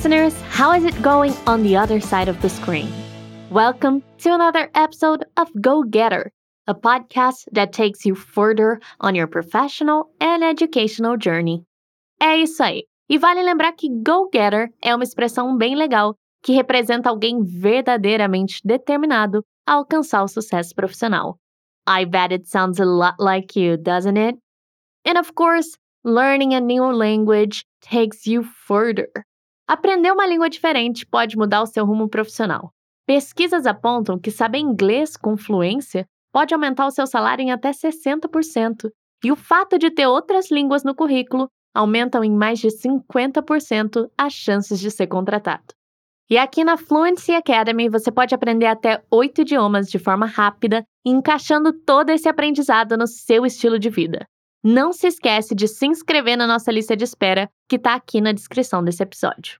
listeners, how is it going on the other side of the screen? Welcome to another episode of Go Getter, a podcast that takes you further on your professional and educational journey. É isso aí. E vale lembrar que Go Getter é uma expressão bem legal que representa alguém verdadeiramente determinado a alcançar o sucesso profissional. I bet it sounds a lot like you, doesn't it? And of course, learning a new language takes you further. Aprender uma língua diferente pode mudar o seu rumo profissional. Pesquisas apontam que saber inglês com fluência pode aumentar o seu salário em até 60%, e o fato de ter outras línguas no currículo aumentam em mais de 50% as chances de ser contratado. E aqui na Fluency Academy você pode aprender até oito idiomas de forma rápida, encaixando todo esse aprendizado no seu estilo de vida. Não se esquece de se inscrever na nossa lista de espera, que está aqui na descrição desse episódio.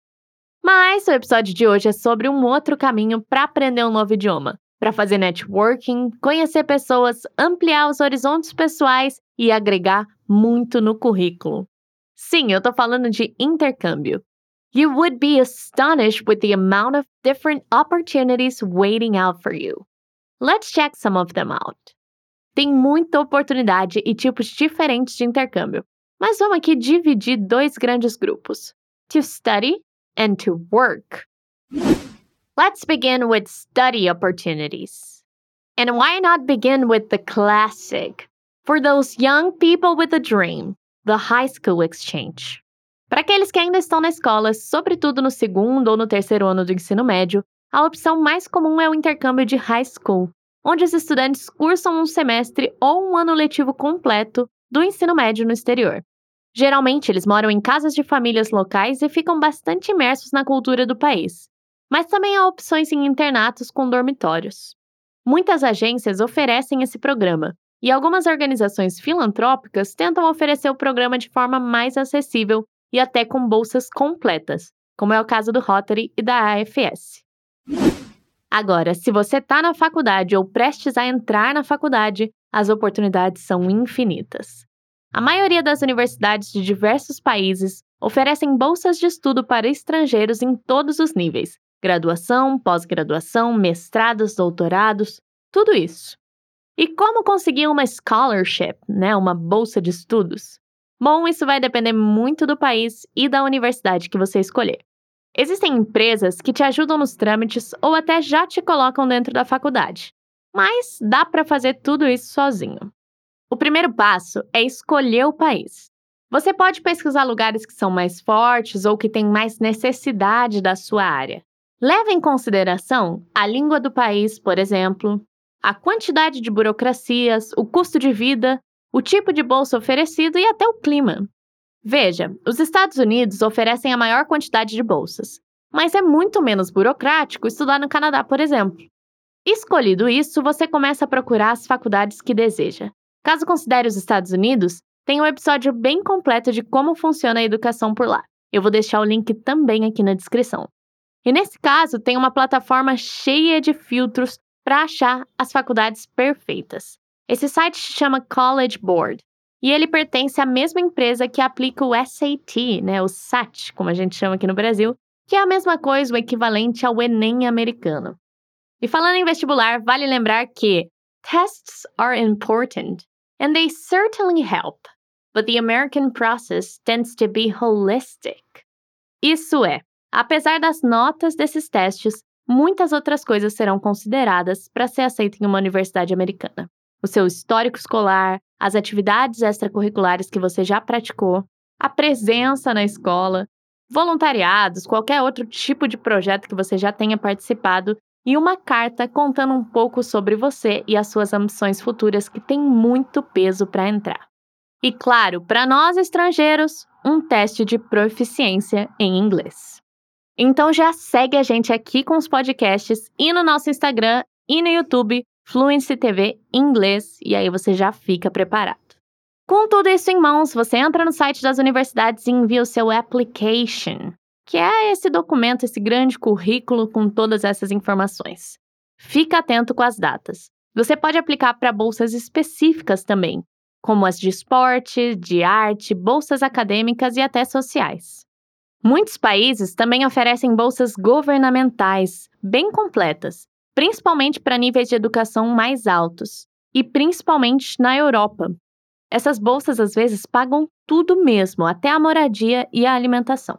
Mas o episódio de hoje é sobre um outro caminho para aprender um novo idioma, para fazer networking, conhecer pessoas, ampliar os horizontes pessoais e agregar muito no currículo. Sim, eu estou falando de intercâmbio. You would be astonished with the amount of different opportunities waiting out for you. Let's check some of them out. Tem muita oportunidade e tipos diferentes de intercâmbio, mas vamos aqui dividir dois grandes grupos: to study and to work. Let's begin with study opportunities. And why not begin with the classic? For those young people with a dream, the high school exchange. Para aqueles que ainda estão na escola, sobretudo no segundo ou no terceiro ano do ensino médio, a opção mais comum é o intercâmbio de high school, onde os estudantes cursam um semestre ou um ano letivo completo do ensino médio no exterior. Geralmente, eles moram em casas de famílias locais e ficam bastante imersos na cultura do país. Mas também há opções em internatos com dormitórios. Muitas agências oferecem esse programa, e algumas organizações filantrópicas tentam oferecer o programa de forma mais acessível e até com bolsas completas, como é o caso do Rotary e da AFS. Agora, se você está na faculdade ou prestes a entrar na faculdade, as oportunidades são infinitas. A maioria das universidades de diversos países oferecem bolsas de estudo para estrangeiros em todos os níveis: graduação, pós-graduação, mestrados, doutorados, tudo isso. E como conseguir uma scholarship, né, uma bolsa de estudos? Bom, isso vai depender muito do país e da universidade que você escolher. Existem empresas que te ajudam nos trâmites ou até já te colocam dentro da faculdade, mas dá para fazer tudo isso sozinho. O primeiro passo é escolher o país. Você pode pesquisar lugares que são mais fortes ou que têm mais necessidade da sua área. Leve em consideração a língua do país, por exemplo, a quantidade de burocracias, o custo de vida, o tipo de bolsa oferecido e até o clima. Veja, os Estados Unidos oferecem a maior quantidade de bolsas, mas é muito menos burocrático estudar no Canadá, por exemplo. Escolhido isso, você começa a procurar as faculdades que deseja. Caso considere os Estados Unidos, tem um episódio bem completo de como funciona a educação por lá. Eu vou deixar o link também aqui na descrição. E nesse caso, tem uma plataforma cheia de filtros para achar as faculdades perfeitas. Esse site se chama College Board e ele pertence à mesma empresa que aplica o SAT, né, o SAT, como a gente chama aqui no Brasil, que é a mesma coisa, o equivalente ao Enem americano. E falando em vestibular, vale lembrar que tests are important and they certainly help, but the American process tends to be holistic. Isso é, apesar das notas desses testes, muitas outras coisas serão consideradas para ser aceito em uma universidade americana. O seu histórico escolar, as atividades extracurriculares que você já praticou, a presença na escola, voluntariados, qualquer outro tipo de projeto que você já tenha participado e uma carta contando um pouco sobre você e as suas ambições futuras que tem muito peso para entrar. E claro, para nós estrangeiros, um teste de proficiência em inglês. Então já segue a gente aqui com os podcasts e no nosso Instagram e no YouTube Fluency TV inglês e aí você já fica preparado. Com tudo isso em mãos, você entra no site das universidades e envia o seu application, que é esse documento, esse grande currículo com todas essas informações. Fica atento com as datas. Você pode aplicar para bolsas específicas também, como as de esporte, de arte, bolsas acadêmicas e até sociais. Muitos países também oferecem bolsas governamentais bem completas, principalmente para níveis de educação mais altos, e principalmente na Europa. Essas bolsas às vezes pagam tudo mesmo, até a moradia e a alimentação.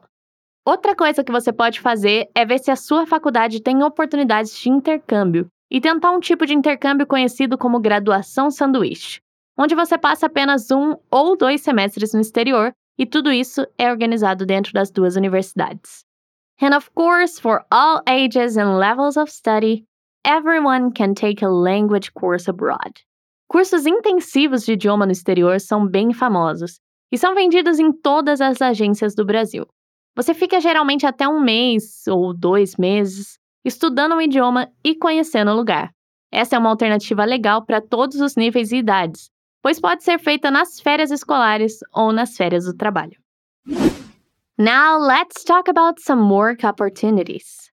Outra coisa que você pode fazer é ver se a sua faculdade tem oportunidades de intercâmbio e tentar um tipo de intercâmbio conhecido como graduação sanduíche, onde você passa apenas um ou dois semestres no exterior e tudo isso é organizado dentro das duas universidades. And of course, for all ages and levels of study, everyone can take a language course abroad. Cursos intensivos de idioma no exterior são bem famosos e são vendidos em todas as agências do Brasil. Você fica geralmente até um mês ou dois meses estudando um idioma e conhecendo o lugar. Essa é uma alternativa legal para todos os níveis e idades, pois pode ser feita nas férias escolares ou nas férias do trabalho. Now, let's talk about some work opportunities.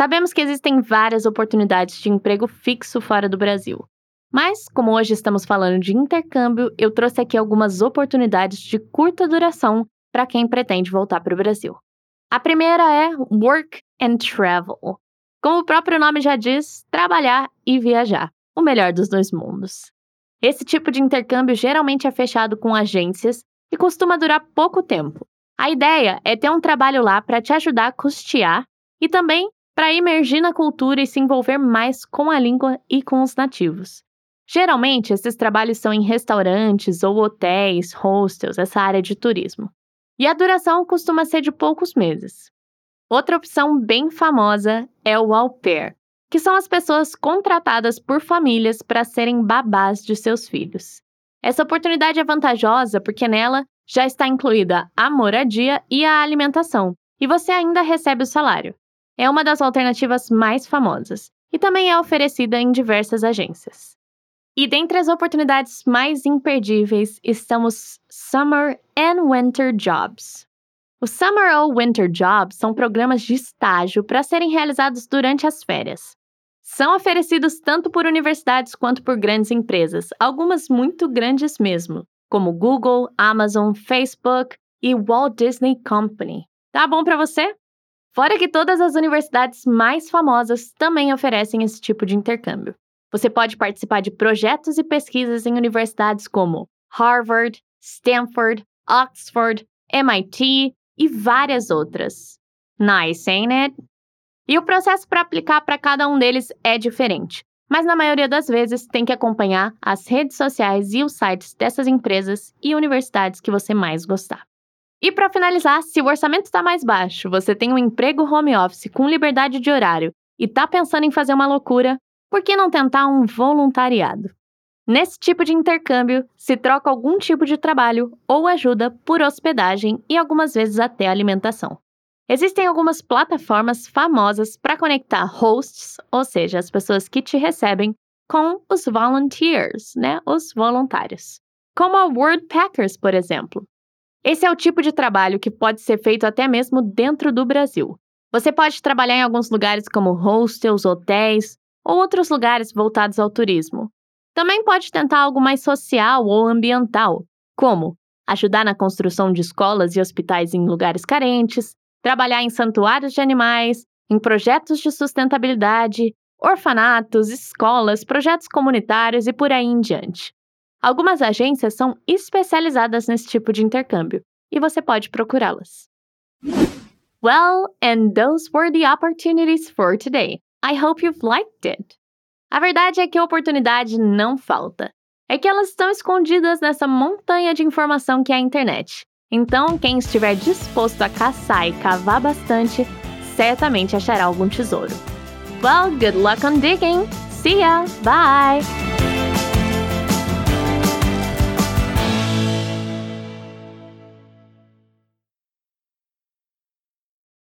Sabemos que existem várias oportunidades de emprego fixo fora do Brasil. Mas, como hoje estamos falando de intercâmbio, eu trouxe aqui algumas oportunidades de curta duração para quem pretende voltar para o Brasil. A primeira é Work and Travel. Como o próprio nome já diz, trabalhar e viajar, o melhor dos dois mundos. Esse tipo de intercâmbio geralmente é fechado com agências e costuma durar pouco tempo. A ideia é ter um trabalho lá para te ajudar a custear e também para emergir na cultura e se envolver mais com a língua e com os nativos. Geralmente, esses trabalhos são em restaurantes ou hotéis, hostels, essa área de turismo. E a duração costuma ser de poucos meses. Outra opção bem famosa é o au pair, que são as pessoas contratadas por famílias para serem babás de seus filhos. Essa oportunidade é vantajosa porque nela já está incluída a moradia e a alimentação, e você ainda recebe o salário. É uma das alternativas mais famosas e também é oferecida em diversas agências. E dentre as oportunidades mais imperdíveis estamos Summer and Winter Jobs. Os Summer ou Winter Jobs são programas de estágio para serem realizados durante as férias são oferecidos tanto por universidades quanto por grandes empresas, algumas muito grandes mesmo, como Google, Amazon, Facebook e Walt Disney Company. Tá bom para você? Fora que todas as universidades mais famosas também oferecem esse tipo de intercâmbio. Você pode participar de projetos e pesquisas em universidades como Harvard, Stanford, Oxford, MIT e várias outras. Nice, ain't it? E o processo para aplicar para cada um deles é diferente, mas na maioria das vezes tem que acompanhar as redes sociais e os sites dessas empresas e universidades que você mais gostar. E para finalizar, se o orçamento está mais baixo, você tem um emprego home office com liberdade de horário e está pensando em fazer uma loucura, por que não tentar um voluntariado? Nesse tipo de intercâmbio, se troca algum tipo de trabalho ou ajuda por hospedagem e algumas vezes até alimentação. Existem algumas plataformas famosas para conectar hosts, ou seja, as pessoas que te recebem, com os volunteers, né, os voluntários. Como a Wordpackers, por exemplo. Esse é o tipo de trabalho que pode ser feito até mesmo dentro do Brasil. Você pode trabalhar em alguns lugares como hostels, hotéis ou outros lugares voltados ao turismo. Também pode tentar algo mais social ou ambiental, como ajudar na construção de escolas e hospitais em lugares carentes, trabalhar em santuários de animais, em projetos de sustentabilidade, orfanatos, escolas, projetos comunitários e por aí em diante. Algumas agências são especializadas nesse tipo de intercâmbio e você pode procurá-las. Well, and those were the opportunities for today. I hope you've liked it. A verdade é que a oportunidade não falta. É que elas estão escondidas nessa montanha de informação que é a internet. Então, quem estiver disposto a caçar e cavar bastante, certamente achará algum tesouro. Well, good luck on digging! See ya! Bye!